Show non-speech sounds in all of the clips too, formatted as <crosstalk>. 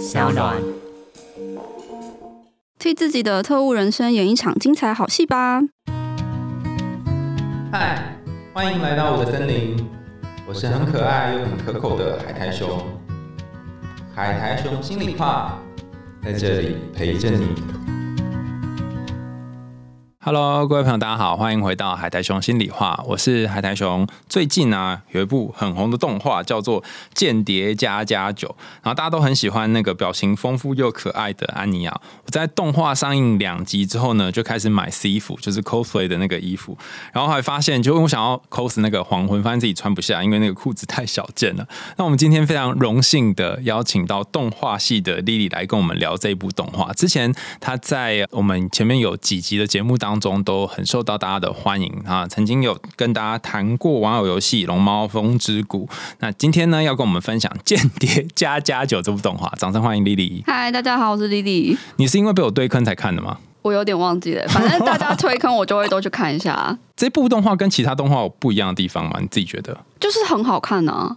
小暖。替自己的特务人生演一场精彩好戏吧！嗨，欢迎来到我的森林，我是很可爱又很可口的海苔熊。海苔熊心里话，在这里陪着你。Hello，各位朋友，大家好，欢迎回到海苔熊心里话，我是海苔熊。最近啊，有一部很红的动画叫做《间谍加加九》，然后大家都很喜欢那个表情丰富又可爱的安妮亚。我在动画上映两集之后呢，就开始买 C 服，就是 cosplay 的那个衣服，然后还发现，就我想要 cos 那个黄昏，发现自己穿不下，因为那个裤子太小件了。那我们今天非常荣幸的邀请到动画系的莉莉来跟我们聊这一部动画。之前她在我们前面有几集的节目当中中都很受到大家的欢迎啊，曾经有跟大家谈过网友游戏《龙猫风之谷》。那今天呢，要跟我们分享《间谍加加九》这部动画，掌声欢迎莉莉。嗨，大家好，我是莉莉。你是因为被我堆坑才看的吗？我有点忘记了，反正大家推坑我就会都去看一下，这部动画跟其他动画有不一样的地方吗？你自己觉得？就是很好看啊。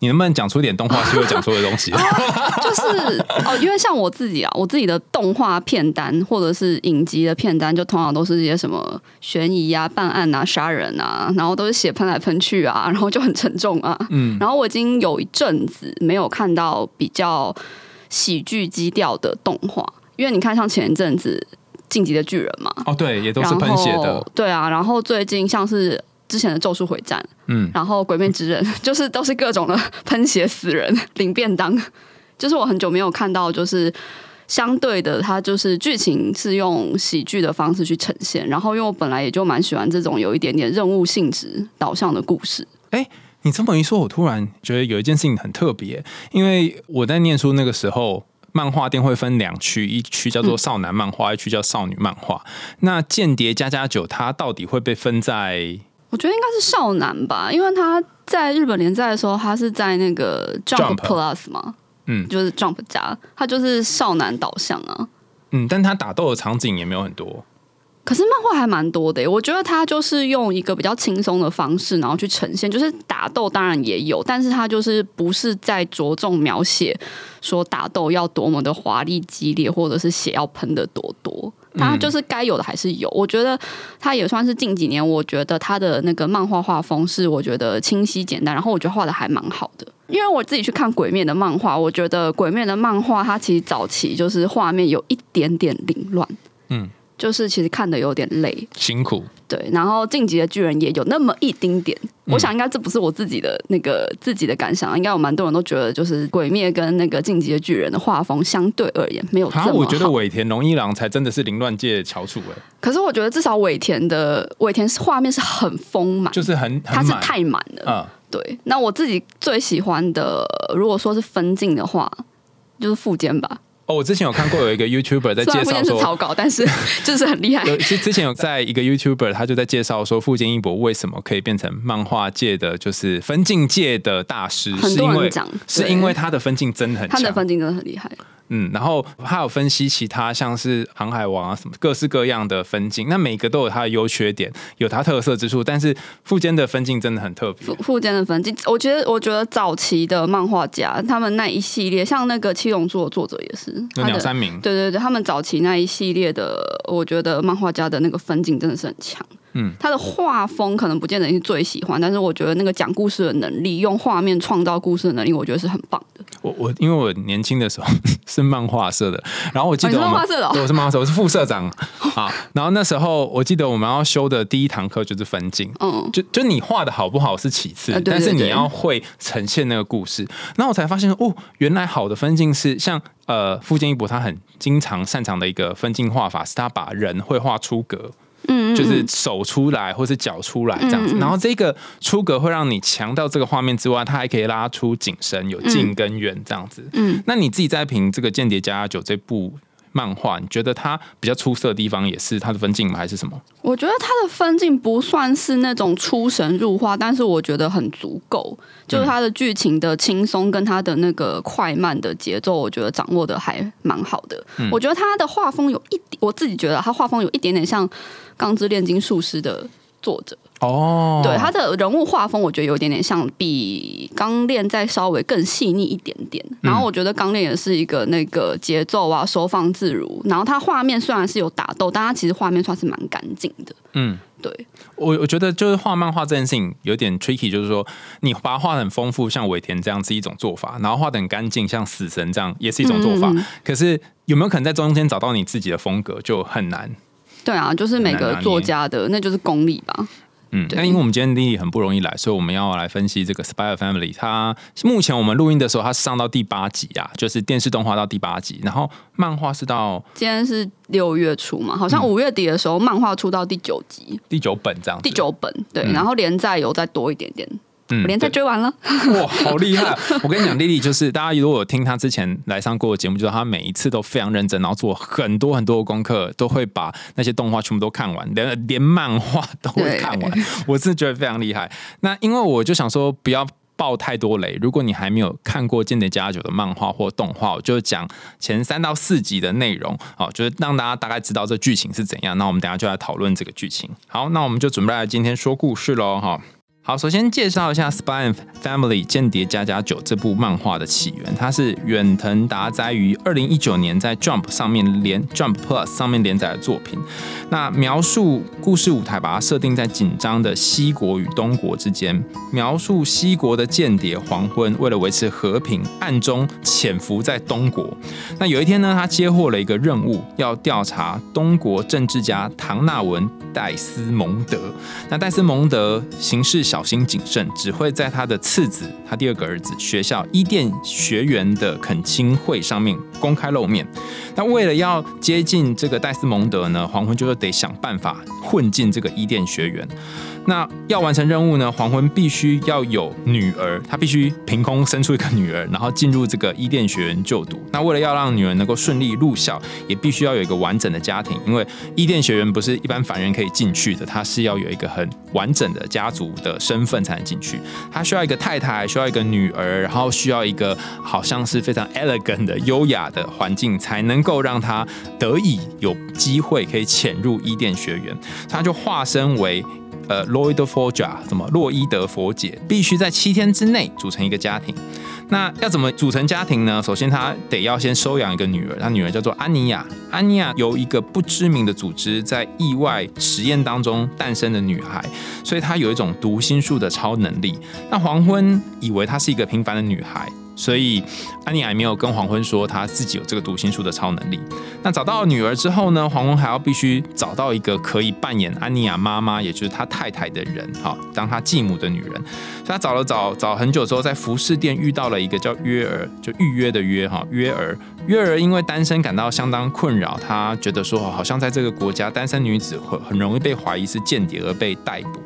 你能不能讲出一点动画系会讲出的东西？就 <laughs> 是哦，因为像我自己啊，我自己的动画片单或者是影集的片单，就通常都是一些什么悬疑啊、办案啊、杀人啊，然后都是血喷来喷去啊，然后就很沉重啊。<laughs> 嗯，然后我已经有一阵子没有看到比较喜剧基调的动画，因为你看，像前一阵子《晋级的巨人》嘛，哦，对，也都是喷血的，对啊。然后最近像是之前的《咒术回战》，嗯，然后《鬼灭之刃》，<laughs> 就是都是各种的喷血死人、领便当，就是我很久没有看到，就是相对的，它就是剧情是用喜剧的方式去呈现。然后，因为我本来也就蛮喜欢这种有一点点任务性质导向的故事。哎，你这么一说，我突然觉得有一件事情很特别，因为我在念书那个时候。漫画店会分两区，一区叫做少男漫画，一区叫少女漫画。那《间谍加加九》它到底会被分在？我觉得应该是少男吧，因为他在日本连载的时候，他是在那个 Jump Plus 嘛，嗯，就是 Jump 加，他就是少男导向啊。嗯，但他打斗的场景也没有很多。可是漫画还蛮多的，我觉得他就是用一个比较轻松的方式，然后去呈现，就是打斗当然也有，但是他就是不是在着重描写说打斗要多么的华丽激烈，或者是血要喷的多多，他就是该有的还是有。我觉得他也算是近几年，我觉得他的那个漫画画风是我觉得清晰简单，然后我觉得画的还蛮好的。因为我自己去看《鬼面》的漫画，我觉得《鬼面》的漫画它其实早期就是画面有一点点凌乱，嗯。就是其实看的有点累，辛苦。对，然后《晋级的巨人》也有那么一丁点。我想应该这不是我自己的那个自己的感想，应该有蛮多人都觉得，就是《鬼灭》跟那个《晋级的巨人》的画风相对而言没有这么好。我觉得尾田荣一郎才真的是凌乱界翘楚哎。可是我觉得至少尾田的尾田画面是很丰满，就是很他是太满了。嗯，对。那我自己最喜欢的，如果说是分镜的话，就是副间吧。哦，我之前有看过有一个 YouTuber 在介绍说草稿，但是 <laughs> 就是很厉害。其实之前有在一个 YouTuber，他就在介绍说，富坚义博为什么可以变成漫画界的就是分镜界的大师，是因为，是因为他的分镜真的很强，他的分镜真的很厉害。嗯，然后还有分析其他像是《航海王》啊什么各式各样的分镜，那每个都有它的优缺点，有它特色之处。但是富坚的分镜真的很特别。富富坚的分镜，我觉得我觉得早期的漫画家他们那一系列，像那个《七龙珠》的作者也是鸟山明，对对对，他们早期那一系列的，我觉得漫画家的那个分镜真的是很强。嗯，他的画风可能不见得是最喜欢，但是我觉得那个讲故事的能力，用画面创造故事的能力，我觉得是很棒的。我我因为我年轻的时候是漫画社的，然后我记得漫画社的，<laughs> 我是漫画社，我是副社长啊。然后那时候我记得我们要修的第一堂课就是分镜，嗯，就就你画的好不好是其次，但是你要会呈现那个故事。然后我才发现哦，原来好的分镜是像呃富坚义博他很经常擅长的一个分镜画法，是他把人会画出格。嗯，就是手出来或是脚出来这样子，然后这个出格会让你强调这个画面之外，它还可以拉出景深，有近跟远这样子。嗯，那你自己在评这个《间谍加加九》这部漫画，你觉得它比较出色的地方也是它的分镜吗？还是什么？我觉得它的分镜不算是那种出神入化，但是我觉得很足够。就是它的剧情的轻松跟它的那个快慢的节奏，我觉得掌握的还蛮好的。我觉得它的画风有一点，我自己觉得它画风有一点点像。钢之炼金术师的作者哦，对，他的人物画风我觉得有一点点像比《钢炼》再稍微更细腻一点点。然后我觉得《钢炼》也是一个那个节奏啊收放自如，然后它画面虽然是有打斗，但它其实画面算是蛮干净的。嗯，对，我我觉得就是画漫画这件事情有点 tricky，就是说你把它画的很丰富，像尾田这样是一种做法，然后画的很干净，像死神这样也是一种做法。嗯嗯可是有没有可能在中间找到你自己的风格，就很难。对啊，就是每个作家的那就是功力吧。嗯，对那因为我们今天丽丽很不容易来，所以我们要来分析这个《Spy Family》。它目前我们录音的时候，它是上到第八集啊，就是电视动画到第八集，然后漫画是到今天是六月初嘛，好像五月底的时候，漫画出到第九集、第九本这样子。第九本，对，嗯然后连载有再多一点点，嗯我连载追完了。哇，好厉害！<laughs> 我跟你讲，丽丽就是大家如果有听她之前来上过的节目，就知道她每一次都非常认真，然后做很多很多的功课，都会把那些动画全部都看完，连 <laughs> 连漫画都会看完。我是觉得非常厉害。那因为我就想说，不要。爆太多雷！如果你还没有看过《间谍加九》的漫画或动画，我就讲前三到四集的内容，好，就是让大家大概知道这剧情是怎样。那我们等下就来讨论这个剧情。好，那我们就准备来今天说故事喽，哈。好，首先介绍一下《Spy Family 间谍加加九》这部漫画的起源，它是远藤达哉于二零一九年在 Jump 上面连 Jump Plus 上面连载的作品。那描述故事舞台把它设定在紧张的西国与东国之间，描述西国的间谍黄昏为了维持和平，暗中潜伏在东国。那有一天呢，他接获了一个任务，要调查东国政治家唐纳文戴斯蒙德。那戴斯蒙德行事小小心谨慎，只会在他的次子，他第二个儿子学校伊甸学员的恳亲会上面公开露面。那为了要接近这个戴斯蒙德呢，黄昏就是得想办法混进这个伊甸学员。那要完成任务呢，黄昏必须要有女儿，他必须凭空生出一个女儿，然后进入这个伊甸学园就读。那为了要让女儿能够顺利入校，也必须要有一个完整的家庭，因为伊甸学园不是一般凡人可以进去的，他是要有一个很完整的家族的身份才能进去。他需要一个太太，需要一个女儿，然后需要一个好像是非常 elegant 的优雅的环境，才能够让他得以有机会可以潜入伊甸学园。他就化身为。呃，Lloyd Forger 怎么洛伊德佛姐必须在七天之内组成一个家庭。那要怎么组成家庭呢？首先，他得要先收养一个女儿，他女儿叫做安妮亚。安妮亚由一个不知名的组织在意外实验当中诞生的女孩，所以她有一种读心术的超能力。那黄昏以为她是一个平凡的女孩。所以安妮亚没有跟黄昏说她自己有这个读心术的超能力。那找到女儿之后呢，黄昏还要必须找到一个可以扮演安妮亚妈妈，也就是她太太的人，哈当她继母的女人。所以他找了找找很久之后，在服饰店遇到了一个叫约儿，就预约的约哈约儿。约儿因为单身感到相当困扰，他觉得说好像在这个国家单身女子很很容易被怀疑是间谍而被逮捕。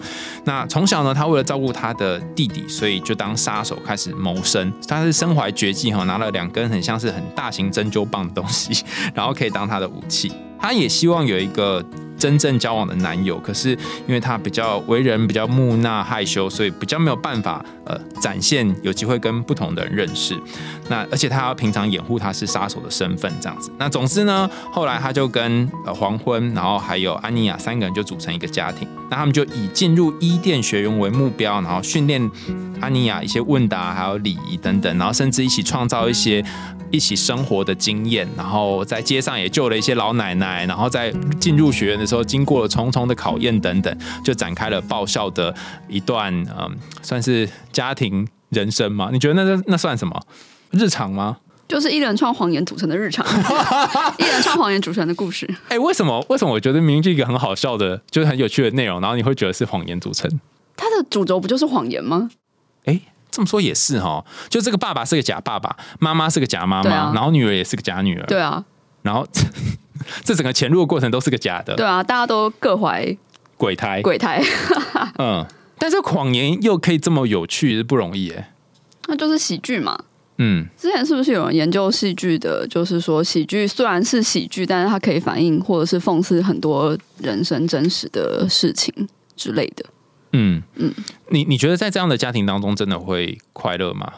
那从小呢，他为了照顾他的弟弟，所以就当杀手开始谋生。他是身怀绝技哈，拿了两根很像是很大型针灸棒的东西，<laughs> 然后可以当他的武器。他也希望有一个真正交往的男友，可是因为他比较为人比较木讷害羞，所以比较没有办法呃展现有机会跟不同的人认识。那而且他要平常掩护他是杀手的身份这样子。那总之呢，后来他就跟呃黄昏，然后还有安妮亚三个人就组成一个家庭。那他们就以进入伊甸学院为目标，然后训练安妮亚一些问答还有礼仪等等，然后甚至一起创造一些。一起生活的经验，然后在街上也救了一些老奶奶，然后在进入学院的时候，经过了重重的考验等等，就展开了爆笑的一段，嗯，算是家庭人生吗？你觉得那那算什么日常吗？就是一连串谎言组成的日常，<laughs> 一连串谎言组成的故事。哎、为什么？为什么我觉得明明是一个很好笑的，就是很有趣的内容，然后你会觉得是谎言组成？它的主轴不就是谎言吗？哎、这么说也是哈，就这个爸爸是个假爸爸，妈妈是个假妈妈，啊然后女儿也是个假女儿，对啊，然后 <laughs> 这整个潜入的过程都是个假的对啊，大家都各怀鬼胎，鬼胎，<laughs> 嗯，但是谎言又可以这么有趣，是不容易哎。<laughs> 那就是喜剧嘛。嗯，之前是不是有人研究戏剧的？就是说，喜剧虽然是喜剧，但是它可以反映或者是讽刺很多人生真实的事情之类的。嗯嗯，你你觉得在这样的家庭当中，真的会快乐吗？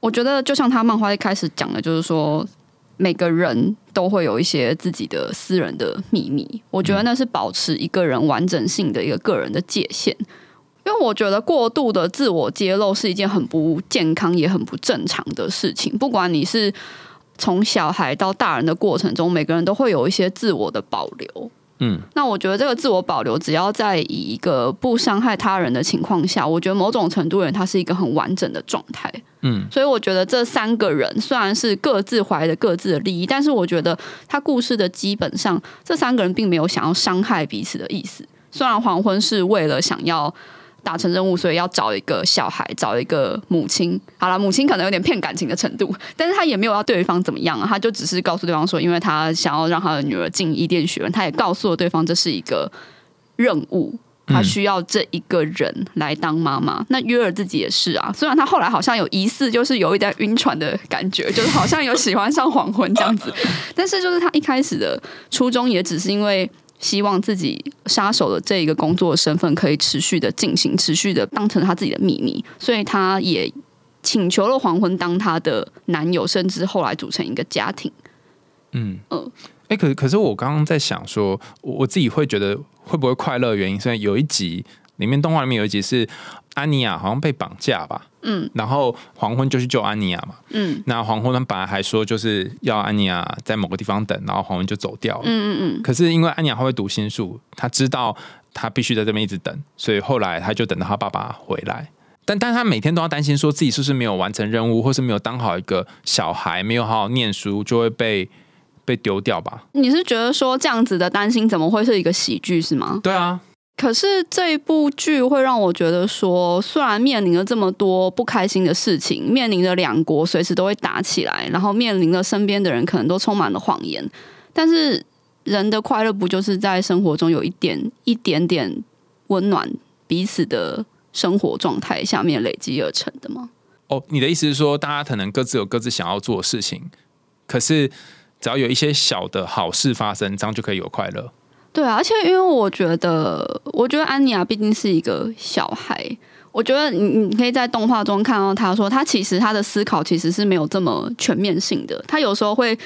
我觉得就像他漫画一开始讲的，就是说每个人都会有一些自己的私人的秘密。我觉得那是保持一个人完整性的一个个人的界限。因为我觉得过度的自我揭露是一件很不健康也很不正常的事情。不管你是从小孩到大人的过程中，每个人都会有一些自我的保留。嗯，那我觉得这个自我保留，只要在以一个不伤害他人的情况下，我觉得某种程度人他是一个很完整的状态。嗯，所以我觉得这三个人虽然是各自怀着各自的利益，但是我觉得他故事的基本上，这三个人并没有想要伤害彼此的意思。虽然黄昏是为了想要。达成任务，所以要找一个小孩，找一个母亲。好了，母亲可能有点骗感情的程度，但是他也没有要对方怎么样啊，他就只是告诉对方说，因为他想要让他的女儿进伊甸学院，他也告诉了对方这是一个任务，他需要这一个人来当妈妈。那约尔自己也是啊，虽然他后来好像有疑似，就是有一点晕船的感觉，就是好像有喜欢上黄昏这样子，但是就是他一开始的初衷也只是因为。希望自己杀手的这一个工作身份可以持续的进行，持续的当成他自己的秘密，所以他也请求了黄昏当他的男友，甚至后来组成一个家庭。嗯嗯，哎，可可是我刚刚在想说，我自己会觉得会不会快乐？原因是有一集里面动画里面有一集是安妮亚好像被绑架吧。嗯，然后黄昏就去救安妮亚嘛。嗯，那黄昏他本来还说就是要安妮亚在某个地方等，然后黄昏就走掉了。嗯嗯嗯。可是因为安妮亚会读心术，他知道他必须在这边一直等，所以后来他就等到他爸爸回来。但但他每天都要担心说自己是不是没有完成任务，或是没有当好一个小孩，没有好好念书，就会被被丢掉吧？你是觉得说这样子的担心怎么会是一个喜剧是吗？对啊。可是这一部剧会让我觉得说，虽然面临了这么多不开心的事情，面临着两国随时都会打起来，然后面临着身边的人可能都充满了谎言，但是人的快乐不就是在生活中有一点一点点温暖彼此的生活状态下面累积而成的吗？哦，你的意思是说，大家可能各自有各自想要做的事情，可是只要有一些小的好事发生，这样就可以有快乐。对啊，而且因为我觉得，我觉得安妮亚毕竟是一个小孩，我觉得你你可以在动画中看到他说，他其实他的思考其实是没有这么全面性的，他有时候会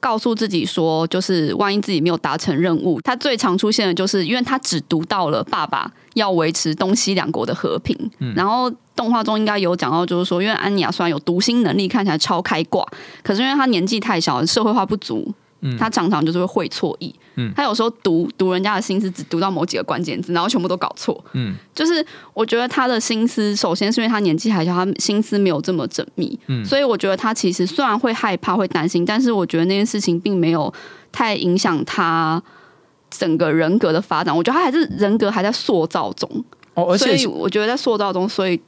告诉自己说，就是万一自己没有达成任务，他最常出现的就是因为他只读到了爸爸要维持东西两国的和平，然后动画中应该有讲到，就是说，因为安妮亚虽然有读心能力，看起来超开挂，可是因为他年纪太小，社会化不足。他常常就是会会错意，他有时候读读人家的心思，只读到某几个关键字，然后全部都搞错。嗯，就是我觉得他的心思，首先是因为他年纪还小，他心思没有这么缜密，嗯所以我觉得他其实虽然会害怕、会担心，但是我觉得那件事情并没有太影响他整个人格的发展。我觉得他还是人格还在塑造中。哦，而且我觉得在塑造中，所以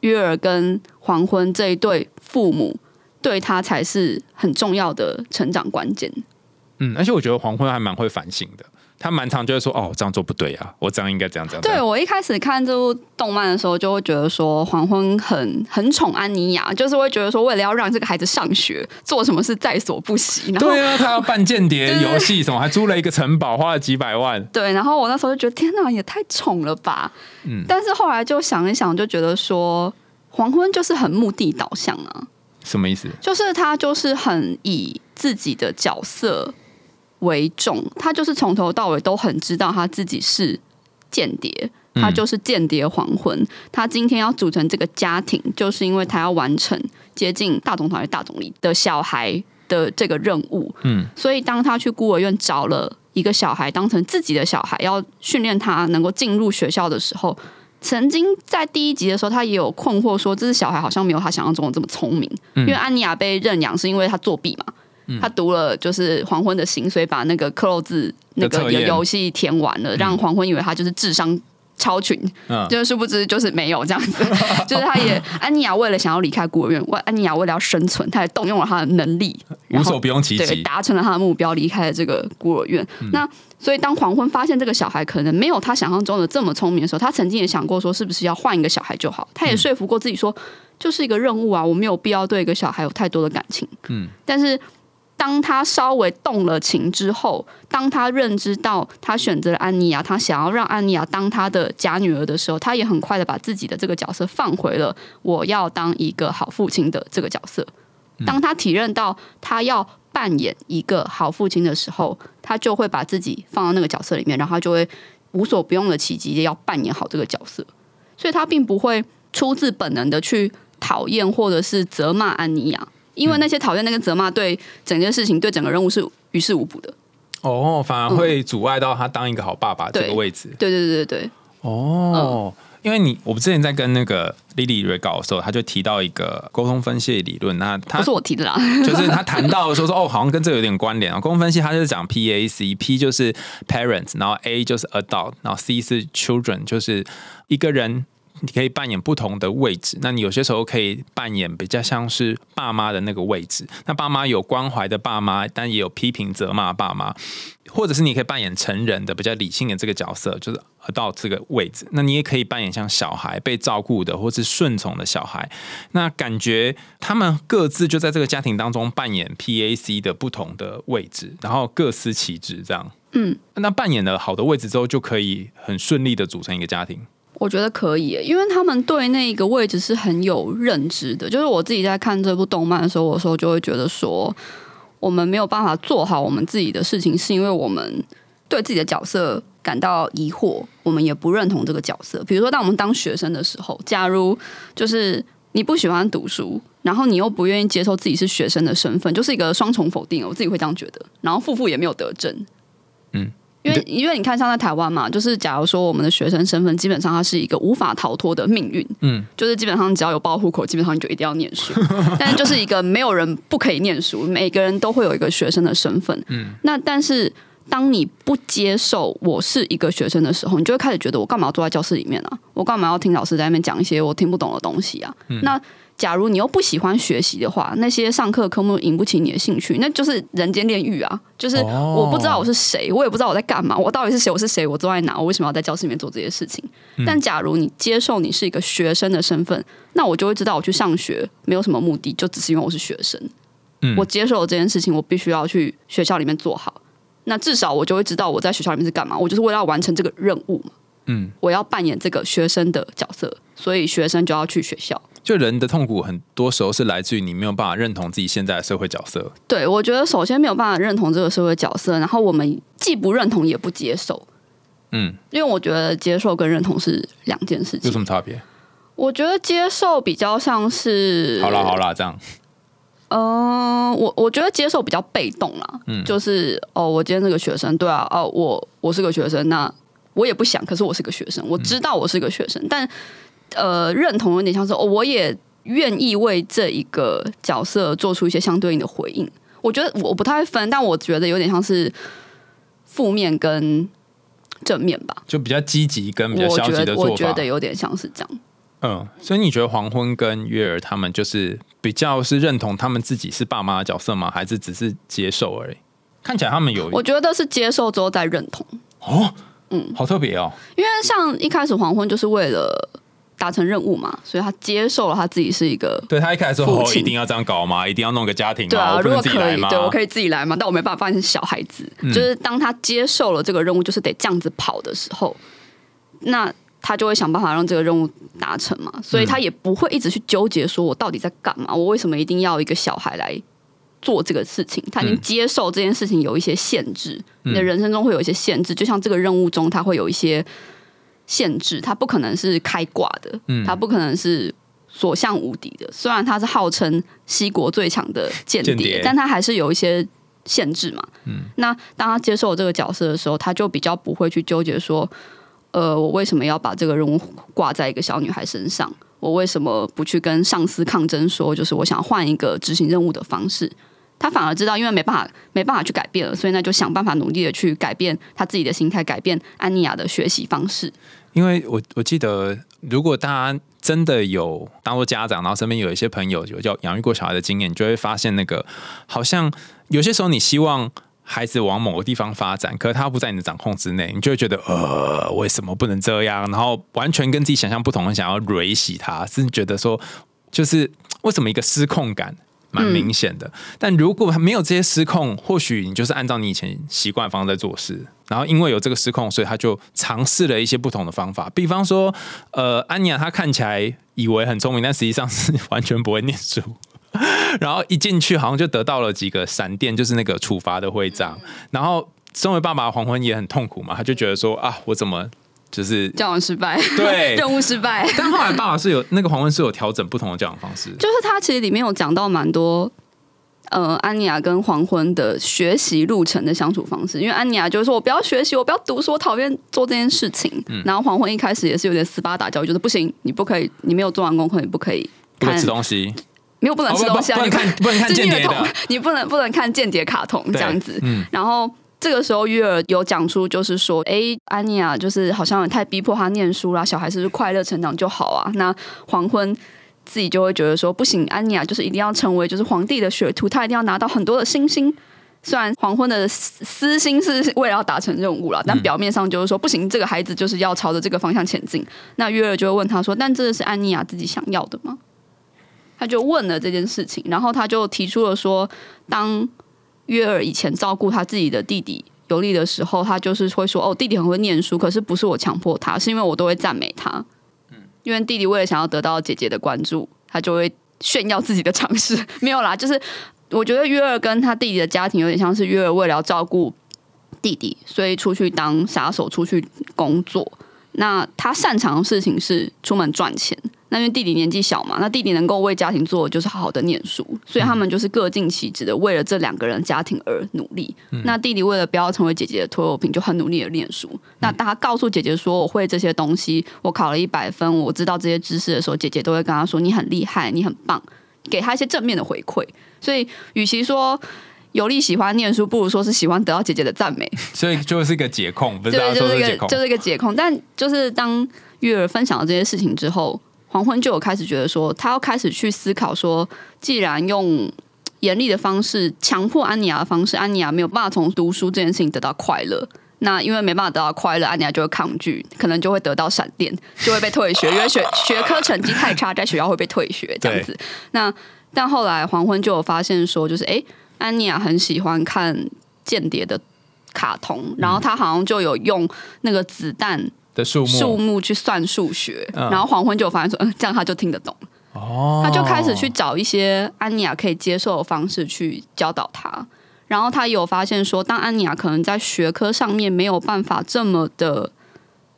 约尔跟黄昏这一对父母对他才是很重要的成长关键。嗯，而且我觉得黄昏还蛮会反省的，他蛮常就会说：“哦，这样做不对啊，我这样应该这样这样。”对我一开始看这部动漫的时候，就会觉得说黄昏很很宠安妮亚，就是会觉得说为了要让这个孩子上学，做什么事在所不惜。对啊，他要办间谍 <laughs> 游戏什么，还租了一个城堡，花了几百万。对，然后我那时候就觉得天哪，也太宠了吧。嗯，但是后来就想一想，就觉得说黄昏就是很目的导向啊。什么意思？就是他就是很以自己的角色。为重，他就是从头到尾都很知道他自己是间谍，他就是间谍黄昏。他今天要组成这个家庭，就是因为他要完成接近大总统还是大总理的小孩的这个任务。嗯，所以当他去孤儿院找了一个小孩当成自己的小孩，要训练他能够进入学校的时候，曾经在第一集的时候，他也有困惑说，这是小孩好像没有他想象中的这么聪明。因为安妮亚被认养是因为他作弊嘛。他读了就是黄昏的心，所以把那个克洛兹那个游游戏填完了，让黄昏以为他就是智商超群，就是殊不知就是没有这样子。<laughs> 就是他也安妮亚为了想要离开孤儿院，为安妮亚为了要生存，他也动用了他的能力，无所不用其极，达成了他的目标，离开了这个孤儿院。那所以当黄昏发现这个小孩可能没有他想象中的这么聪明的时候，他曾经也想过说，是不是要换一个小孩就好？他也说服过自己说，就是一个任务啊，我没有必要对一个小孩有太多的感情。嗯，但是。当他稍微动了情之后，当他认知到他选择了安妮亚，他想要让安妮亚当他的假女儿的时候，他也很快的把自己的这个角色放回了我要当一个好父亲的这个角色。当他体认到他要扮演一个好父亲的时候，他就会把自己放到那个角色里面，然后他就会无所不用的奇迹要扮演好这个角色。所以他并不会出自本能的去讨厌或者是责骂安妮亚，因为那些讨厌、那个责骂对整件事情、对整个任务是于事无补的。哦，反而会阻碍到他当一个好爸爸这个位置。对对对对对。哦，因为你我们之前在跟那个 Lily 瑞搞的时候，他就提到一个沟通分析理论。那他不是我提的啦，就是他谈到说说哦，好像跟这个有点关联啊。沟通分析他就是讲 PAC，P 就是 parents，然后 A 就是 adult，然后 C 是 children，就是一个人你可以扮演不同的位置。那你有些时候可以扮演比较像是爸妈的那个位置。那爸妈有关怀的爸妈，但也有批评责骂爸妈，或者是你可以扮演成人的比较理性的这个角色，就是。到这个位置，那你也可以扮演像小孩被照顾的，或是顺从的小孩。那感觉他们各自就在这个家庭当中扮演 PAC 的不同的位置，然后各司其职，这样。嗯，那扮演了好的位置之后，就可以很顺利的组成一个家庭。我觉得可以，因为他们对那个位置是很有认知的。就是我自己在看这部动漫的时候，有时候就会觉得说，我们没有办法做好我们自己的事情，是因为我们对自己的角色。感到疑惑，我们也不认同这个角色。比如说，当我们当学生的时候，假如就是你不喜欢读书，然后你又不愿意接受自己是学生的身份，就是一个双重否定。我自己会这样觉得。然后富富也没有得证，嗯，因为因为你看，像在台湾嘛，就是假如说我们的学生身份，基本上它是一个无法逃脱的命运，嗯，就是基本上只要有报户口，基本上你就一定要念书。<laughs> 但是就是一个没有人不可以念书，每个人都会有一个学生的身份，嗯，那但是。当你不接受我是一个学生的时候，你就会开始觉得我干嘛要坐在教室里面啊？我干嘛要听老师在那边讲一些我听不懂的东西啊？那假如你又不喜欢学习的话，那些上课科目引不起你的兴趣，那就是人间炼狱啊！就是我不知道我是谁，我也不知道我在干嘛，我到底是谁？我是谁？我坐在哪？我为什么要在教室里面做这些事情？但假如你接受你是一个学生的身份，那我就会知道我去上学没有什么目的，就只是因为我是学生。我接受了这件事情，我必须要去学校里面做好。那至少我就会知道我在学校里面是干嘛，我就是为了要完成这个任务嘛。嗯，我要扮演这个学生的角色，所以学生就要去学校。就人的痛苦，很多时候是来自于你没有办法认同自己现在的社会角色。对，我觉得首先没有办法认同这个社会角色，然后我们既不认同也不接受。嗯，因为我觉得接受跟认同是两件事情。有什么差别？我觉得接受比较像是……好啦好啦，这样。嗯，我我觉得接受比较被动啦，嗯，就是哦，我今天是个学生，对啊，哦，我我是个学生，那我也不想，可是我是个学生，我知道我是个学生，但呃，认同有点像是哦，我也愿意为这一个角色做出一些相对应的回应。我觉得我不太会分，但我觉得有点像是负面跟正面吧，就比较积极跟比较消极的做法，我觉得有点像是这样。嗯，所以你觉得黄昏跟月儿他们就是比较是认同他们自己是爸妈的角色吗？还是只是接受而已？看起来他们有，我觉得是接受之后再认同。哦，嗯，好特别哦。因为像一开始黄昏就是为了达成任务嘛，所以他接受了他自己是一个。对他一开始说一定要这样搞吗？一定要弄个家庭？对啊，如果可以，对我可以自己来嘛？但我没办法你是小孩子。就是当他接受了这个任务，就是得这样子跑的时候，那。他就会想办法让这个任务达成嘛，所以他也不会一直去纠结说我到底在干嘛，我为什么一定要一个小孩来做这个事情？他已经接受这件事情有一些限制，你的人生中会有一些限制，就像这个任务中，他会有一些限制，他不可能是开挂的，他不可能是所向无敌的。虽然他是号称西国最强的间谍，但他还是有一些限制嘛。嗯，那当他接受这个角色的时候，他就比较不会去纠结说。呃，我为什么要把这个任务挂在一个小女孩身上？我为什么不去跟上司抗争，说就是我想换一个执行任务的方式？他反而知道，因为没办法，没办法去改变了，所以呢，就想办法努力的去改变他自己的心态，改变安妮亚的学习方式。因为我我记得，如果大家真的有当做家长，然后身边有一些朋友有叫养育过小孩的经验，你就会发现，那个好像有些时候你希望。孩子往某个地方发展，可是他不在你的掌控之内，你就会觉得呃，为什么不能这样？然后完全跟自己想象不同，想要蕊洗他，甚至觉得说，就是为什么一个失控感蛮明显的。但如果没有这些失控，或许你就是按照你以前习惯方式在做事，然后因为有这个失控，所以他就尝试了一些不同的方法。比方说，呃，安妮亚她看起来以为很聪明，但实际上是完全不会念书。<laughs> 然后一进去，好像就得到了几个闪电，就是那个处罚的徽章。然后身为爸爸的黄昏也很痛苦嘛，他就觉得说啊，我怎么就是交往失败，对 <laughs> 任务失败。<laughs> 但后来爸爸是有那个黄昏是有调整不同的教养方式，就是他其实里面有讲到蛮多，呃，安妮亚跟黄昏的学习路程的相处方式。因为安妮亚就是说我不要学习，我不要读书，我讨厌做这件事情。嗯然后黄昏一开始也是有点斯巴达教育，就是不行，你不可以，你没有做完功课，你不可以看不能吃，东西，没有不能吃东西啊，哦不不能你看不能看是间谍你不能不能看间谍卡通这样子。嗯，然后这个时候，约尔有讲出，就是说，哎，安妮亚就是好像太逼迫他念书啦，小孩是不是快乐成长就好啊？那黄昏自己就会觉得说，不行，安妮亚就是一定要成为就是皇帝的学徒，他一定要拿到很多的星星。虽然黄昏的私私心是为了要达成任务了，但表面上就是说不行，这个孩子就是要朝着这个方向前进。那约尔就会问他说：“但这是安妮亚自己想要的吗？”他就问了这件事情，然后他就提出了说，当约尔以前照顾他自己的弟弟尤利的时候，他就是会说：“哦，弟弟很会念书，可是不是我强迫他，是因为我都会赞美他。嗯因为弟弟为了想要得到姐姐的关注，他就会炫耀自己的尝试。<laughs> 没有啦，就是我觉得约尔跟他弟弟的家庭有点像是约尔为了要照顾弟弟，所以出去当杀手，出去工作。那他擅长的事情是出门赚钱。那因为弟弟年纪小嘛，那弟弟能够为家庭做的就是好好的念书，所以他们就是各尽其职的为了这两个人家庭而努力。那弟弟为了不要成为姐姐的拖油瓶，就很努力的念书。那当他告诉姐姐说我会这些东西，我考了一百分，我知道这些知识的时候，姐姐都会跟他说你很厉害，你很棒，给他一些正面的回馈。所以，与其说尤利喜欢念书，不如说是喜欢得到姐姐的赞美。<laughs> 所以就是一个解控，不是是一说是解控，个就是一个解控。但就是当月儿分享了这些事情之后，黄昏就有开始觉得说，他要开始去思考说，既然用严厉的方式强迫安妮亚的方式，安妮亚没有办法从读书这件事情得到快乐。那因为没办法得到快乐，安妮亚就会抗拒，可能就会得到闪电，就会被退学，因为学学科成绩太差，在学校会被退学这样子。那但后来黄昏就有发现说，就是诶，安妮亚很喜欢看间谍的卡通，然后他好像就有用那个子弹的数目数目去算数学，嗯。然后黄昏就发现说，嗯，这样他就听得懂，哦，他就开始去找一些安妮亚可以接受的方式去教导他。然后他有发现说，当安妮亚可能在学科上面没有办法这么的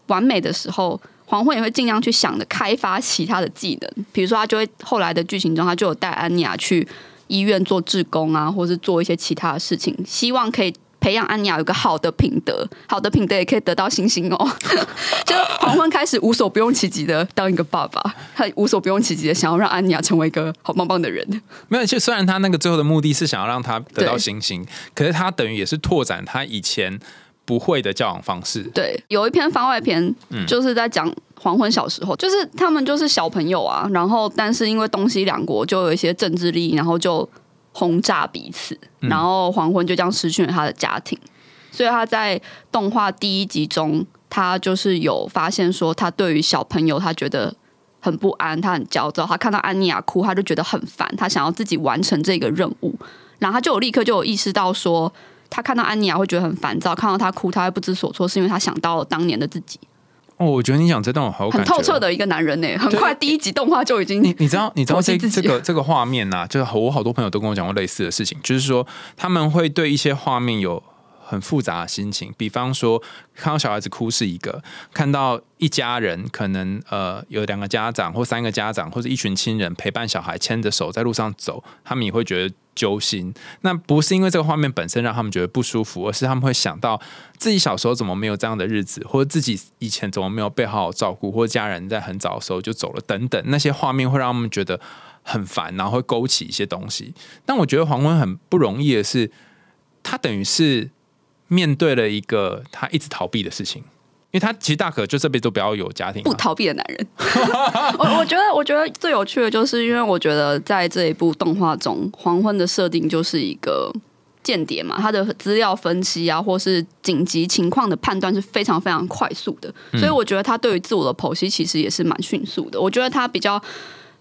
完美的时候，黄昏也会尽量去想着开发其他的技能，比如说他就会后来的剧情中，他就有带安妮亚去医院做志工啊，或是做一些其他的事情，希望可以培养安妮亚有一个好的品德，好的品德也可以得到星星哦。<laughs> 就黄昏开始无所不用其极的当一个爸爸，他无所不用其极的想要让安妮亚成为一个好棒棒的人。没有，就虽然他那个最后的目的是想要让他得到星星，可是他等于也是拓展他以前不会的教养方式。对，有一篇番外篇，就是在讲黄昏小时候，就是他们就是小朋友啊，然后但是因为东西两国就有一些政治利益，然后就轰炸彼此，然后黄昏就这样失去了他的家庭，所以他在动画第一集中，他就是有发现说，他对于小朋友他觉得。很不安，他很焦躁，他看到安妮亚哭，他就觉得很烦，他想要自己完成这个任务，然后他就有立刻就有意识到说，他看到安妮亚会觉得很烦躁，看到他哭，他会不知所措，是因为他想到了当年的自己，哦，我觉得你讲这段我好很透彻的一个男人呢。很快第一集动画就已经你你知道你知道这这个这个画面呐、就是我好多朋友都跟我讲过类似的事情，就是说他们会对一些画面有很复杂的心情，比方说看到小孩子哭是一个，看到一家人可能呃有两个家长或三个家长或者一群亲人陪伴小孩牵着手在路上走，他们也会觉得揪心。那不是因为这个画面本身让他们觉得不舒服，而是他们会想到自己小时候怎么没有这样的日子，或者自己以前怎么没有被好好照顾，或者家人在很早的时候就走了等等，那些画面会让他们觉得很烦，然后会勾起一些东西。但我觉得黄昏很不容易的是，他等于是面对了一个他一直逃避的事情。因为他其实大可就这辈子都不要有家庭嘛，不逃避的男人。<laughs> 我我觉得，我觉得最有趣的就是，因为我觉得在这一部动画中，黄昏的设定就是一个间谍嘛，他的资料分析啊，或是紧急情况的判断是非常非常快速的，所以我觉得他对于自我的剖析其实也是蛮迅速的。我觉得他比较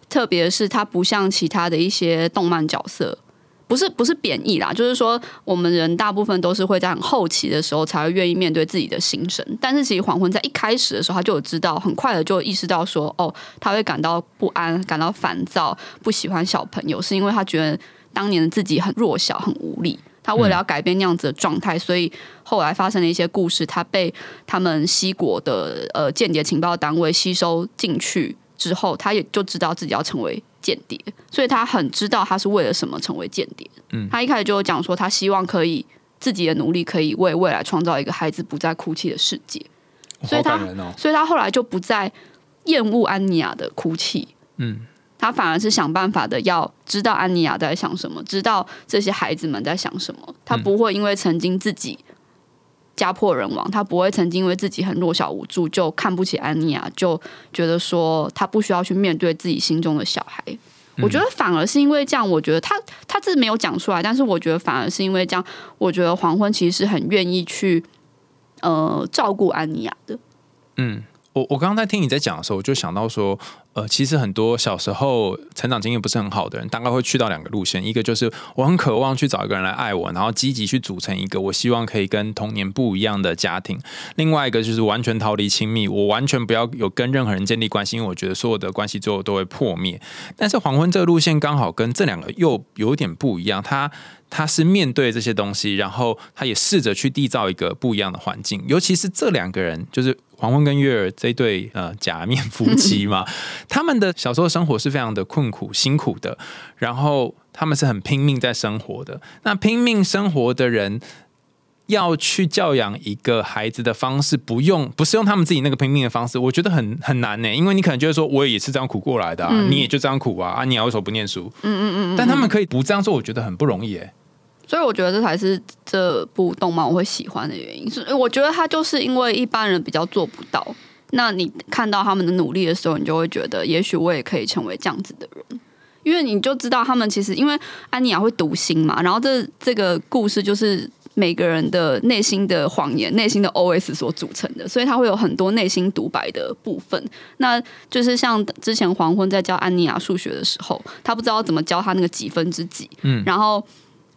特别的是，他不像其他的一些动漫角色。不是不是贬义啦，就是说我们人大部分都是会在很后期的时候才会愿意面对自己的心声，但是其实黄昏在一开始的时候，他就有知道，很快的就意识到说，哦，他会感到不安、感到烦躁，不喜欢小朋友，是因为他觉得当年的自己很弱小、很无力。他为了要改变那样子的状态，所以后来发生了一些故事。他被他们西国的呃间谍情报单位吸收进去之后，他也就知道自己要成为间谍，所以他很知道他是为了什么成为间谍。嗯，他一开始就讲说，他希望可以自己的努力可以为未来创造一个孩子不再哭泣的世界。所以他，所以他后来就不再厌恶安妮亚的哭泣。嗯。他反而是想办法的，要知道安妮亚在想什么，知道这些孩子们在想什么。他不会因为曾经自己家破人亡，他不会曾经因为自己很弱小无助就看不起安妮亚，就觉得说他不需要去面对自己心中的小孩。我觉得反而是因为这样，我觉得他他自己没有讲出来，但是我觉得反而是因为这样，我觉得黄昏其实是很愿意去呃照顾安妮亚的。嗯，我我刚刚在听你在讲的时候，我就想到说。呃，其实很多小时候成长经验不是很好的人，大概会去到两个路线，一个就是我很渴望去找一个人来爱我，然后积极去组成一个我希望可以跟童年不一样的家庭；另外一个就是完全逃离亲密，我完全不要有跟任何人建立关系，因为我觉得所有的关系最后都会破灭。但是黄昏这个路线刚好跟这两个又有点不一样，他他是面对这些东西，然后他也试着去缔造一个不一样的环境，尤其是这两个人就是。黄昏跟月儿这对呃假面夫妻嘛，<laughs> 他们的小时候生活是非常的困苦辛苦的，然后他们是很拼命在生活的。那拼命生活的人要去教养一个孩子的方式，不用不是用他们自己那个拼命的方式，我觉得很很难呢。因为你可能觉得说，我也是这样苦过来的，你也就这样苦啊啊！你为什么不念书？嗯嗯嗯。但他们可以不这样做，我觉得很不容易哎。所以我觉得这才是这部动漫我会喜欢的原因，是我觉得他就是因为一般人比较做不到，那你看到他们的努力的时候，你就会觉得，也许我也可以成为这样子的人，因为你就知道他们其实因为安妮亚会读心嘛，然后这这个故事就是每个人的内心的谎言、内心的 OS 所组成的，所以他会有很多内心独白的部分。那就是像之前黄昏在教安妮亚数学的时候，他不知道怎么教他那个几分之几，嗯，然后。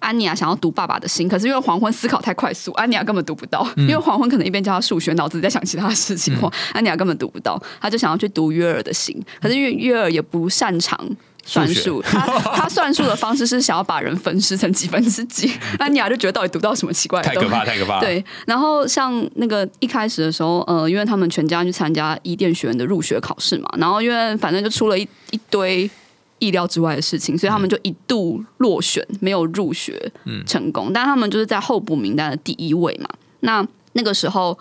安妮亚想要读爸爸的心，可是因为黄昏思考太快速，安妮亚根本读不到。因为黄昏可能一边教他数学，脑子在想其他事情，安妮亚根本读不到。他就想要去读约尔的心，可是因为约尔也不擅长算术，他他算术的方式是想要把人分尸成几分之几。安妮亚就觉得到底读到什么奇怪？太可怕，太可怕。对，然后像那个一开始的时候，呃，因为他们全家去参加伊甸学院的入学考试嘛，然后因为反正就出了一一堆。意料之外的事情，所以他们就一度落选，没有入学成功。但他们就是在候补名单的第一位嘛。那那个时候，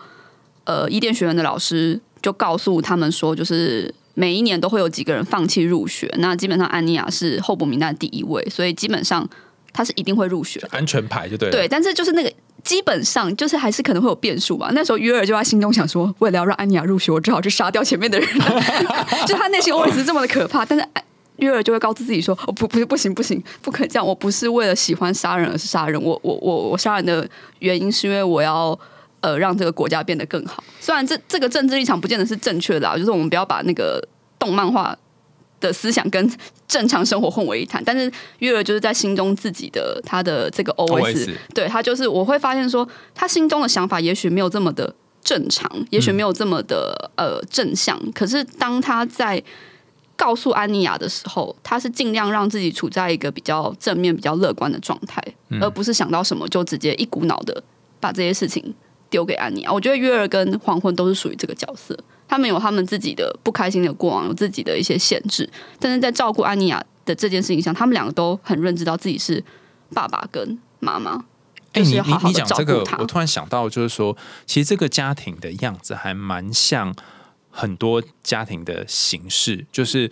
呃，伊甸学院的老师就告诉他们说，就是每一年都会有几个人放弃入学。那基本上安妮亚是候补名单的第一位，所以基本上他是一定会入学，安全牌就对。对，但是就是那个基本上就是还是可能会有变数吧。那时候约尔就在心中想说，为了要让安妮亚入学，我只好去杀掉前面的人。<laughs> 就他内心 always 是这么的可怕，但是。约尔就会告诉自己说：“哦，不，不是，不行，不行，不可以这样。我不是为了喜欢杀人而是杀人。我，我，我，我杀人的原因是因为我要呃让这个国家变得更好。虽然这这个政治立场不见得是正确的啊，就是我们不要把那个动漫化的思想跟正常生活混为一谈。但是月儿就是在心中自己的他的这个 OS，对他就是我会发现说，他心中的想法也许没有这么的正常，也许没有这么的呃正向。可是当他在告诉安妮亚的时候，他是尽量让自己处在一个比较正面、比较乐观的状态，而不是想到什么就直接一股脑的把这些事情丢给安妮亚。我觉得约尔跟黄昏都是属于这个角色，他们有他们自己的不开心的过往，有自己的一些限制，但是在照顾安妮亚的这件事情上，他们两个都很认知到自己是爸爸跟妈妈。哎，你你你讲这个，我突然想到，就是说，其实这个家庭的样子还蛮像。很多家庭的形式，就是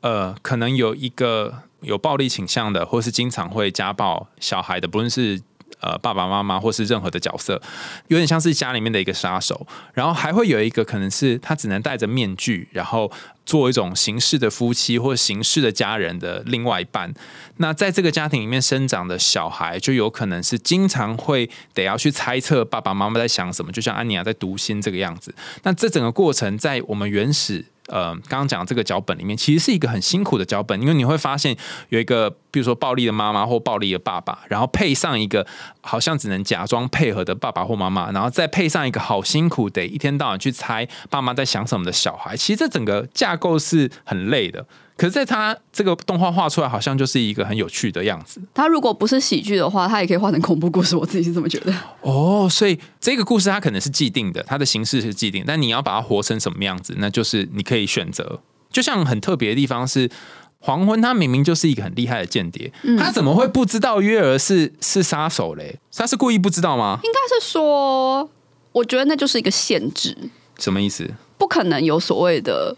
呃，可能有一个有暴力倾向的，或是经常会家暴小孩的，不论是。呃，爸爸妈妈或是任何的角色，有点像是家里面的一个杀手，然后还会有一个可能是他只能戴着面具，然后做一种形式的夫妻或形式的家人的另外一半。那在这个家庭里面生长的小孩，就有可能是经常会得要去猜测爸爸妈妈在想什么，就像安妮亚在读心这个样子。那这整个过程在我们原始。呃，刚刚讲这个脚本里面，其实是一个很辛苦的脚本，因为你会发现有一个，比如说暴力的妈妈或暴力的爸爸，然后配上一个好像只能假装配合的爸爸或妈妈，然后再配上一个好辛苦得一天到晚去猜爸妈在想什么的小孩，其实这整个架构是很累的。可是在他这个动画画出来，好像就是一个很有趣的样子。他如果不是喜剧的话，他也可以画成恐怖故事。我自己是这么觉得。哦，所以这个故事它可能是既定的，它的形式是既定，但你要把它活成什么样子，那就是你可以选择。就像很特别的地方是，黄昏他明明就是一个很厉害的间谍，他怎么会不知道约儿是是杀手嘞？他是故意不知道吗？应该是说，我觉得那就是一个限制，什么意思？不可能有所谓的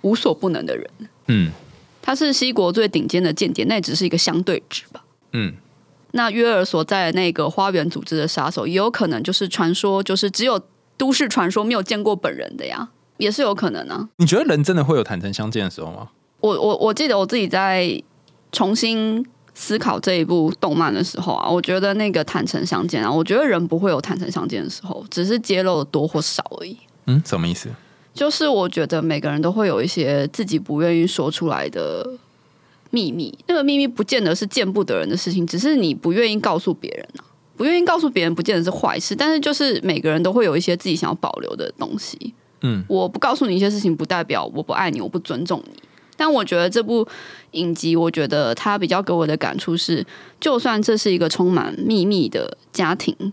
无所不能的人。嗯他是西国最顶尖的间谍，那只是一个相对值吧。嗯，那约尔所在的那个花园组织的杀手，也有可能就是传说，就是只有都市传说，没有见过本人的呀，也是有可能啊。你觉得人真的会有坦诚相见的时候吗？我我我记得我自己在重新思考这一部动漫的时候啊，我觉得那个坦诚相见啊，我觉得人不会有坦诚相见的时候，只是揭露的多或少而已。嗯，什么意思？就是我觉得每个人都会有一些自己不愿意说出来的秘密，那个秘密不见得是见不得人的事情，只是你不愿意告诉别人啊。不愿意告诉别人，不见得是坏事，但是就是每个人都会有一些自己想要保留的东西。嗯，我不告诉你一些事情，不代表我不爱你，我不尊重你。但我觉得这部影集，我觉得它比较给我的感触是，就算这是一个充满秘密的家庭，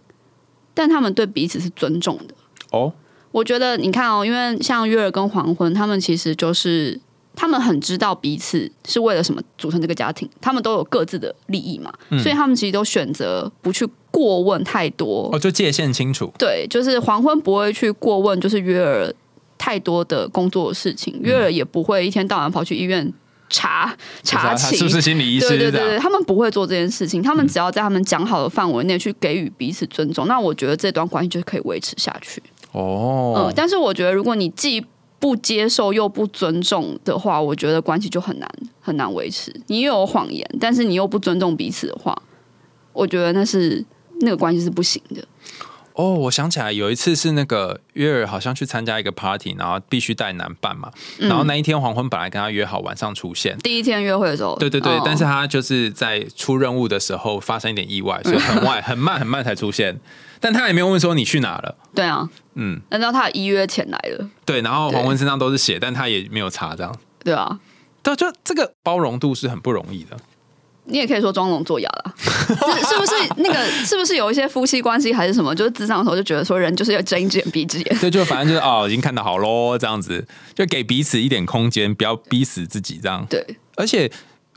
但他们对彼此是尊重的。哦，我觉得你看哦，因为像月儿跟黄昏，他们其实就是他们很知道彼此是为了什么组成这个家庭，他们都有各自的利益嘛，所以他们其实都选择不去过问太多。哦，就界限清楚。对，就是黄昏不会去过问，就是约尔太多的工作的事情，约尔也不会一天到晚跑去医院查查他寝，是不是心理医师？对对对他们不会做这件事情，他们只要在他们讲好的范围内去给予彼此尊重，那我觉得这段关系就可以维持下去。哦嗯，，但是我觉得如果你既不接受又不尊重的话，我觉得关系就很难很难维持。你又有谎言，但是你又不尊重彼此的话，我觉得那是那个关系是不行的。哦，我想起来有一次是那个约尔好像去参加一个 party，然后必须带男伴嘛，然后那一天黄昏本来跟他约好晚上出现。第一天约会的时候，对对对，哦但是他就是在出任务的时候发生一点意外，所以很 <laughs> 晚、很慢、很慢才出现。但他也没有问说你去哪了，对啊，嗯，按照他的依约前来了？对。然后对黄昏身上都是血，但他也没有查，这样。对啊，对，就这个包容度是很不容易的。你也可以说装聋作哑啦，<laughs> 是是不是那个是不是有一些夫妻关系还是什么？就是智商的时候就觉得说人就是要睁一只眼闭一只眼。<laughs> 对，就反正就是哦，已经看到好喽，这样子，就给彼此一点空间，不要逼死自己，这样。对，而且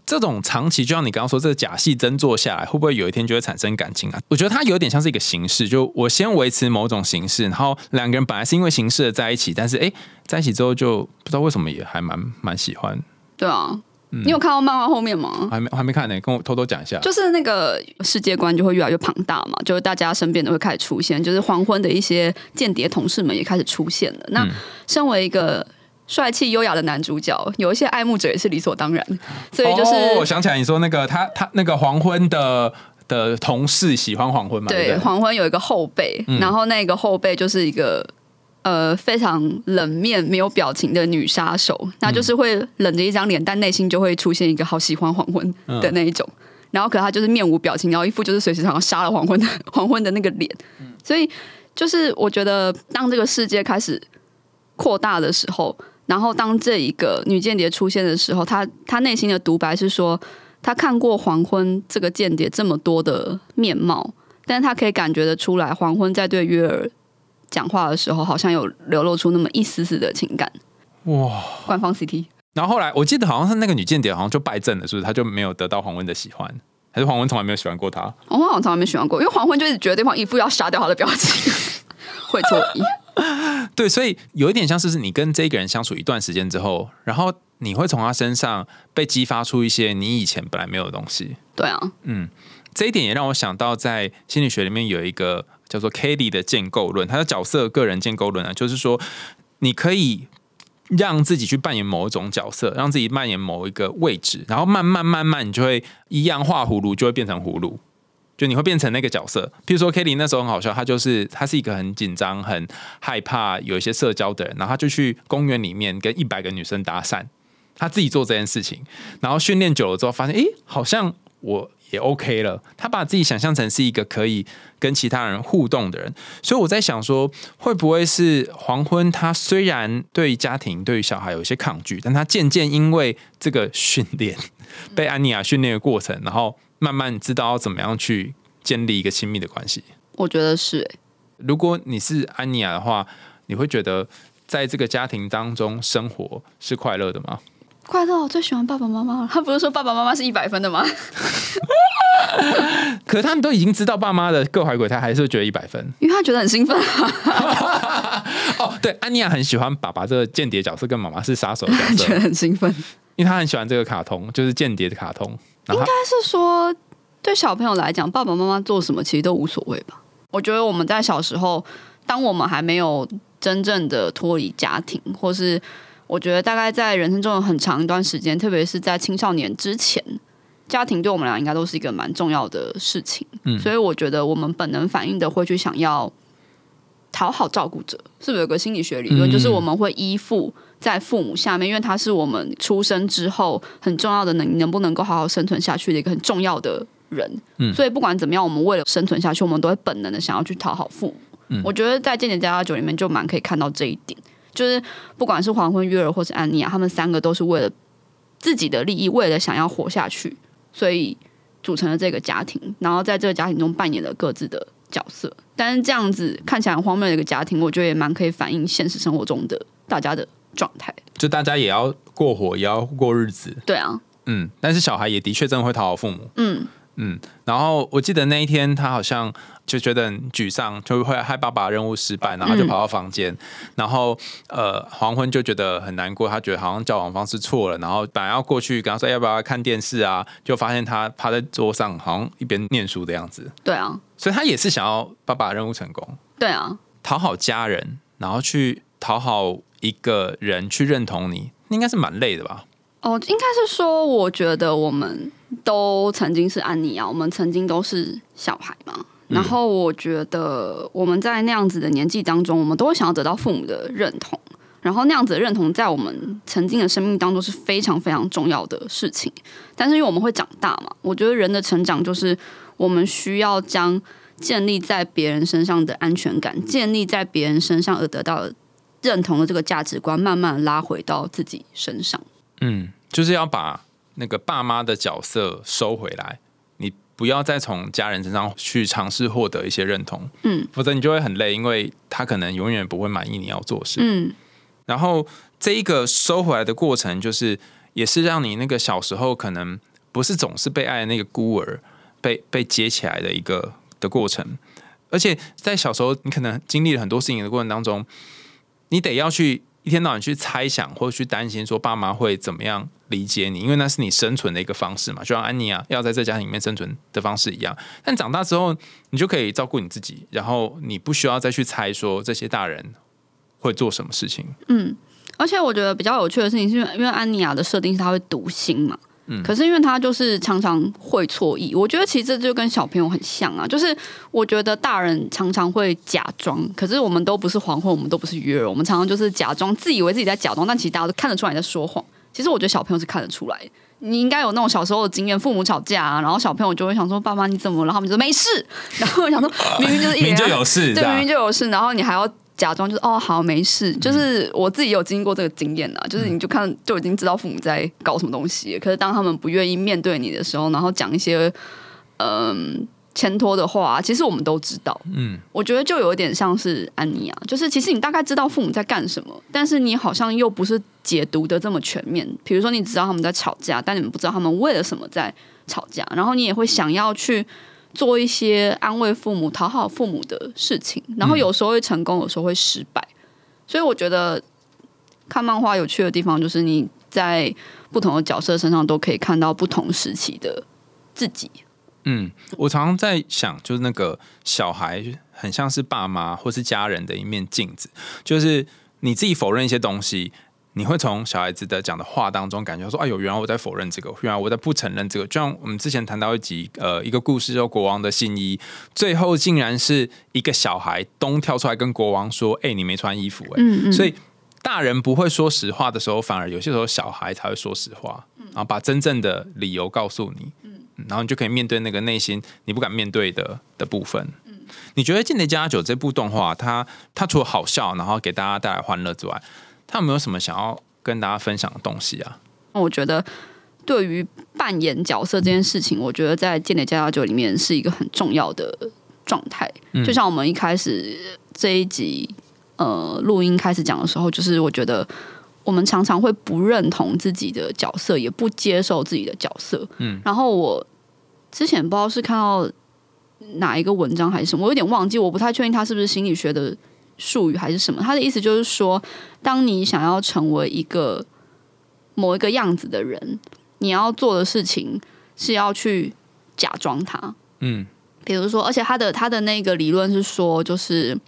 这种长期，就像你刚刚说，这个假戏真做下来，会不会有一天就会产生感情啊？我觉得它有点像是一个形式，就我先维持某种形式，然后两个人本来是因为形式的在一起，但是哎，在一起之后就不知道为什么也还蛮蛮喜欢。对啊，你有看到漫画后面吗？还没我还没看呢，跟我偷偷讲一下。就是那个世界观就会越来越庞大嘛，就是大家身边都会开始出现，就是黄昏的一些间谍同事们也开始出现了。那身为一个帅气优雅的男主角，有一些爱慕者也是理所当然，所以就是、哦，我想起来你说那个他他那个黄昏的的同事喜欢黄昏嘛？对对对，黄昏有一个后辈，然后那个后辈就是一个。呃，非常冷面、没有表情的女杀手，那就是会冷着一张脸，但内心就会出现一个好喜欢黄昏的那一种。然后，可她就是面无表情，然后一副就是随时想要杀了黄昏的 <laughs> 黄昏的那个脸。所以，就是我觉得，当这个世界开始扩大的时候，然后当这一个女间谍出现的时候，她她内心的独白是说，她看过黄昏这个间谍这么多的面貌，但是她可以感觉得出来，黄昏在对约尔讲话的时候，好像有流露出那么一丝丝的情感。哇！官方 CT 然后后来我记得好像是那个女间谍好像就败阵了，是不是？她就没有得到黄昏的喜欢，还是黄昏从来没有喜欢过她？黄昏好像从来没喜欢过，因为黄昏就一直觉得对方一副要杀掉他的表情，<laughs> 会错意。<laughs> 对，所以有一点像是是你跟这个人相处一段时间之后，然后你会从他身上被激发出一些你以前本来没有的东西。对啊，嗯这一点也让我想到，在心理学里面有一个叫做 k a t i e 的建构论，他的角色个人建构论啊，就是说你可以让自己去扮演某一种角色，让自己扮演某一个位置，然后慢慢慢慢，你就会一样画葫芦，就会变成葫芦。就你会变成那个角色，譬如说 Kelly 那时候很好笑，他就是他是一个很紧张、很害怕有一些社交的人，然后他就去公园里面跟一百个女生搭讪，他自己做这件事情，然后训练久了之后，发现诶，好像我也 OK 了。他把自己想象成是一个可以跟其他人互动的人，所以我在想说，会不会是黄昏？他虽然对家庭、对于小孩有一些抗拒，但他渐渐因为这个训练，被安妮亚训练的过程，然后慢慢知道要怎么样去建立一个亲密的关系。我觉得是、欸，如果你是安妮亚的话，你会觉得在这个家庭当中生活是快乐的吗？快乐，我最喜欢爸爸妈妈了。他不是说爸爸妈妈是一百分的吗？<laughs> 可是他们都已经知道爸妈的各怀鬼胎，还是觉得一百分。因为他觉得很兴奋，<laughs> 哦，对，安妮亚很喜欢爸爸这个间谍角色，跟妈妈是杀手的角觉得，很兴奋。因为他很喜欢这个卡通，就是间谍的卡通。应该是说，对小朋友来讲，爸爸妈妈做什么其实都无所谓吧。我觉得我们在小时候，当我们还没有真正的脱离家庭，或是我觉得大概在人生中有很长一段时间，特别是在青少年之前，家庭对我们俩应该都是一个蛮重要的事情。嗯所以我觉得我们本能反应的会去想要讨好照顾者，是不是有个心理学理论，嗯就是我们会依附在父母下面，因为他是我们出生之后很重要的能能不能够好好生存下去的一个很重要的人。嗯所以不管怎么样，我们为了生存下去，我们都会本能的想要去讨好父母。嗯我觉得在《间谍加加酒》里面就蛮可以看到这一点，就是不管是黄昏月儿或是安妮亚，他们三个都是为了自己的利益，为了想要活下去，所以组成了这个家庭，然后在这个家庭中扮演了各自的角色。但是这样子看起来很荒谬的一个家庭，我觉得也蛮可以反映现实生活中的大家的状态。就大家也要过活，也要过日子，对啊，嗯，但是小孩也的确真的会讨好父母，嗯，嗯，然后我记得那一天他好像就觉得很沮丧，就会害爸爸任务失败，然后就跑到房间，然后呃黄昏就觉得很难过，他觉得好像交往方式错了，然后本来要过去跟他说要不要看电视啊，就发现他趴在桌上，好像一边念书的样子，对啊，所以他也是想要爸爸任务成功，对啊，讨好家人，然后去讨好一个人去认同你，应该是蛮累的吧？哦，应该是说，我觉得我们都曾经是安妮啊，我们曾经都是小孩嘛。然后我觉得我们在那样子的年纪当中，我们都会想要得到父母的认同，然后那样子的认同在我们曾经的生命当中是非常非常重要的事情。但是因为我们会长大嘛，我觉得人的成长就是我们需要将建立在别人身上的安全感，建立在别人身上而得到认同的这个价值观，慢慢拉回到自己身上。嗯，就是要把那个爸妈的角色收回来，你不要再从家人身上去尝试获得一些认同，嗯否则你就会很累，因为他可能永远不会满意你要做事。嗯。然后这一个收回来的过程，就是也是让你那个小时候可能不是总是被爱的那个孤儿被被接起来的一个的过程，而且在小时候你可能经历了很多事情的过程当中，你得要去一天到晚去猜想或者去担心说爸妈会怎么样理解你，因为那是你生存的一个方式嘛，就像安妮亚要在这家庭里面生存的方式一样。但长大之后，你就可以照顾你自己，然后你不需要再去猜说这些大人会做什么事情。嗯而且我觉得比较有趣的事情是因为因为安妮亚的设定是她会读心嘛，嗯可是因为她就是常常会错意，我觉得其实这就跟小朋友很像啊，就是我觉得大人常常会假装，可是我们都不是黄昏，我们都不是约儿，我们常常就是假装，自以为自己在假装，但其实大家都看得出来你在说谎。其实我觉得小朋友是看得出来的。你应该有那种小时候的经验，父母吵架啊，然后小朋友就会想说：“爸妈你怎么了？”他们就说：“没事。<laughs> ”然后我想说，<laughs> 明明就是一明脸就有事，对，这明明就有事，然后你还要假装就是哦好没事，就是我自己有经过这个经验啊，就是你就看就已经知道父母在搞什么东西，可是当他们不愿意面对你的时候，然后讲一些嗯牵拖的话，其实我们都知道。嗯，我觉得就有点像是安妮啊，就是其实你大概知道父母在干什么，但是你好像又不是解读的这么全面。比如说，你知道他们在吵架，但你们不知道他们为了什么在吵架，然后你也会想要去做一些安慰父母、讨好父母的事情，然后有时候会成功，有时候会失败。所以我觉得看漫画有趣的地方，就是你在不同的角色身上都可以看到不同时期的自己。嗯，我常常在想，就是那个小孩很像是爸妈或是家人的一面镜子，就是你自己否认一些东西，你会从小孩子的讲的话当中感觉说，哎呦，原来我在否认这个，原来我在不承认这个。就像我们之前谈到一集，呃，一个故事叫《国王的新衣》，最后竟然是一个小孩东跳出来跟国王说，哎、你没穿衣服、哎、嗯嗯，所以大人不会说实话的时候，反而有些时候小孩才会说实话，然后把真正的理由告诉你。然后你就可以面对那个内心你不敢面对的的部分。嗯，你觉得《间谍加加酒》这部动画，它它除了好笑，然后给大家带来欢乐之外，它有没有什么想要跟大家分享的东西啊？我觉得对于扮演角色这件事情，我觉得在《间谍加加酒》里面是一个很重要的状态。就像我们一开始这一集呃录音开始讲的时候，就是我觉得我们常常会不认同自己的角色，也不接受自己的角色。嗯，然后我之前不知道是看到哪一个文章还是什么，我有点忘记，我不太确定他是不是心理学的术语还是什么。他的意思就是说，当你想要成为一个某一个样子的人，你要做的事情是要去假装他。嗯比如说，而且他的他的那个理论是说，就是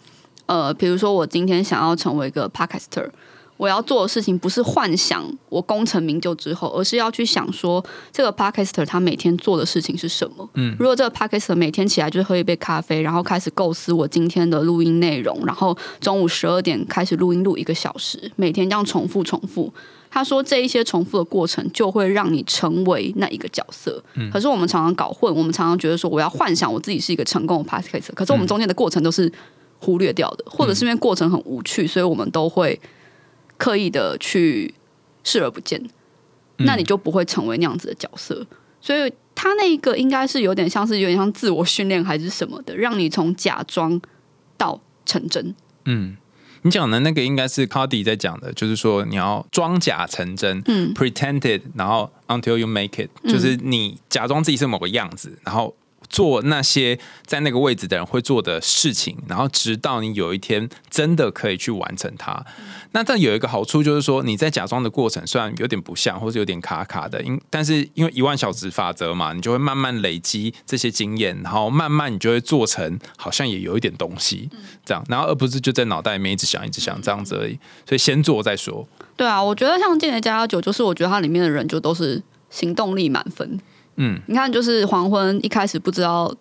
呃，比如说我今天想要成为一个 podcaster，我要做的事情不是幻想我功成名就之后，而是要去想说这个 podcaster 他每天做的事情是什么。嗯如果这个 podcaster 每天起来就是喝一杯咖啡，然后开始构思我今天的录音内容，然后中午十二点开始录音录一个小时，每天这样重复重复。他说这一些重复的过程就会让你成为那一个角色。嗯可是我们常常搞混，我们常常觉得说我要幻想我自己是一个成功的 podcaster，可是我们中间的过程都是忽略掉的，或者是因为过程很无趣，所以我们都会刻意的去视而不见。那你就不会成为那样子的角色。所以他那个应该是有点像是有点像自我训练还是什么的，让你从假装到成真。嗯，你讲的那个应该是 Cardi 在讲的，就是说你要装假成真，嗯，pretended，然后 until you make it，、就是你假装自己是某个样子，然后做那些在那个位置的人会做的事情，然后直到你有一天真的可以去完成它。那但有一个好处就是说，你在假装的过程虽然有点不像，或是有点卡卡的，因但是因为一万小时法则嘛，你就会慢慢累积这些经验，然后慢慢你就会做成好像也有一点东西，这样，然后而不是就在脑袋里面一直想一直想这样子而已。所以先做再说。对啊，我觉得像《间谍加加九》，就是我觉得它里面的人就都是行动力满分。嗯，你看，就是黄昏一开始不知道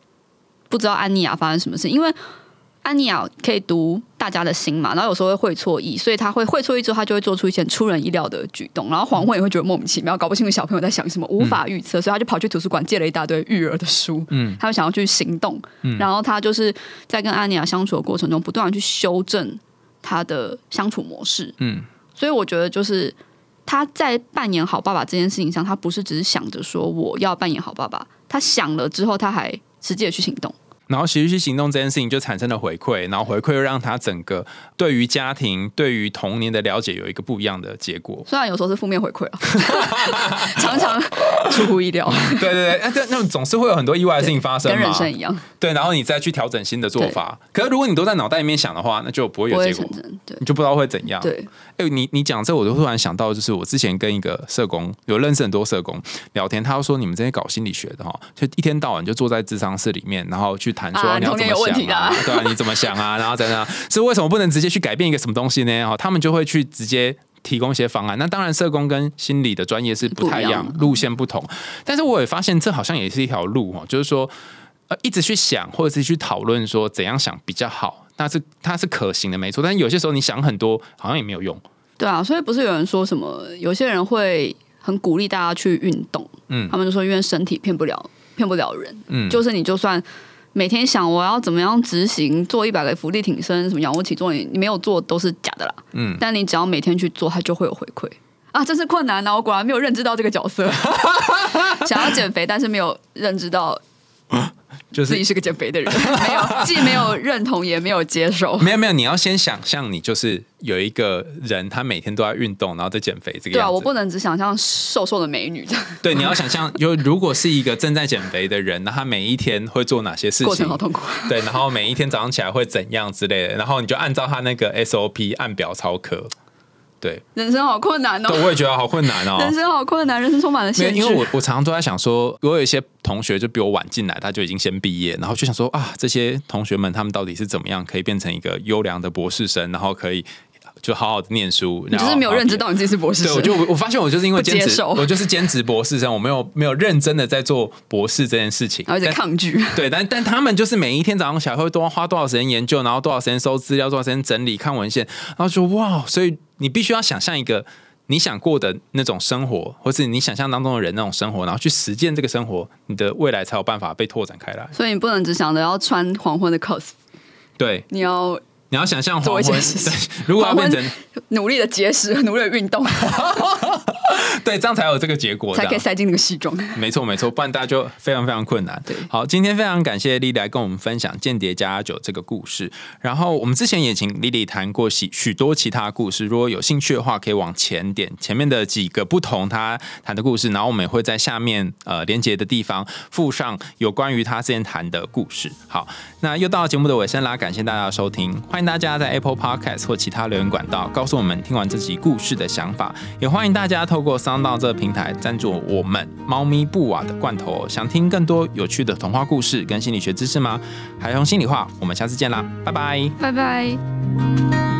不知道安妮亚发生什么事，因为安妮亚可以读大家的心嘛，然后有时候会会错意，所以他会会错意之后，他就会做出一些出人意料的举动，然后黄昏也会觉得莫名其妙，搞不清楚小朋友在想什么，无法预测，所以他就跑去图书馆借了一大堆育儿的书，嗯，他就想要去行动，嗯。然后他就是在跟安妮亚相处的过程中，不断的去修正他的相处模式，嗯，所以我觉得就是他在扮演好爸爸这件事情上，他不是只是想着说我要扮演好爸爸，他想了之后，他还直接的去行动。然后实际去行动这件事情就产生了回馈，然后回馈又让他整个对于家庭、对于童年的了解有一个不一样的结果。虽然有时候是负面回馈啊，<laughs> 常常出乎意料，对对对，哎，对，那总是会有很多意外的事情发生跟。人生一样，对，然后你再去调整新的做法。可是如果你都在脑袋里面想的话，那就不会有结果。对你就不知道会怎样。对，哎、你你讲这，我就突然想到，就是我之前跟一个社工有认识很多社工聊天，他就说你们这些搞心理学的哈，就一天到晚就坐在智商室里面，然后去谈说啊你要怎么想啊，的啊 <laughs> 对啊，你怎么想啊，然后怎样，是为什么不能直接去改变一个什么东西呢？哈，他们就会去直接。提供一些方案，那当然社工跟心理的专业是不太一样路线不同。但是我也发现这好像也是一条路哦，就是说，呃，一直去想或者是去讨论说怎样想比较好，那是它是可行的，没错。但是有些时候你想很多，好像也没有用。对啊，所以不是有人说什么，有些人会很鼓励大家去运动，嗯他们就说因为身体骗不了骗不了人，嗯，就是你就算每天想我要怎么样执行做一百个伏地挺身，什么仰卧起坐，你你没有做都是假的啦。嗯，但你只要每天去做，它就会有回馈啊！真是困难啊！我果然没有认知到这个角色，<laughs> 想要减肥，但是没有认知到就是自己是个减肥的人，没有既没有认同，也没有接受。<laughs> 没有没有，你要先想象你就是有一个人，他每天都在运动，然后在减肥这个对啊。我不能只想象瘦瘦的美女这样，对，你要想象，就如果是一个正在减肥的人，那他每一天会做哪些事情过程好？痛苦。对，然后每一天早上起来会怎样之类的，然后你就按照他那个 SOP 按表操课。对，人生好困难对，哦，我也觉得好困难哦。<laughs> 人生好困难，人生充满了限制。因为我我常常都在想说，我有一些同学就比我晚进来，他就已经先毕业，然后就想说啊，这些同学们他们到底是怎么样可以变成一个优良的博士生，然后可以就好好的念书，你就是没有认知到你自己是博士对，生。我就我我发现我就是因为兼职，我就是兼职博士生，我没有没有认真的在做博士这件事情，然后一直但抗拒。<laughs> 对，但但他们就是每一天早上起来会多花多少时间研究，然后多少时间收资料，多少时间整理看文献，然后说哇，所以你必须要想象一个你想过的那种生活，或是你想象当中的人那种生活，然后去实践这个生活，你的未来才有办法被拓展开来。所以你不能只想着要穿黄昏的 cos，对，你要你要想象黄昏，如果要变成努力的节食，努力的运动，<laughs> <laughs> 对，这样才有这个结果，才可以塞进那个西装。没错没错，不然大家就非常非常困难。对好，今天非常感谢莉莉来跟我们分享《间谍加酒》这个故事。然后我们之前也请莉莉谈过许许多其他故事，如果有兴趣的话，可以往前点前面的几个不同她谈的故事，然后我们也会在下面呃连接的地方附上有关于她之前谈的故事。好，那又到节目的尾声啦，感谢大家的收听，欢迎大家在 Apple Podcast 或其他留言管道告诉我们听完这集故事的想法，也欢迎大家透过桑岛这个平台赞助我们猫咪布瓦的罐头。想听更多有趣的童话故事跟心理学知识吗？海虹心里话，我们下次见啦，拜拜。拜拜。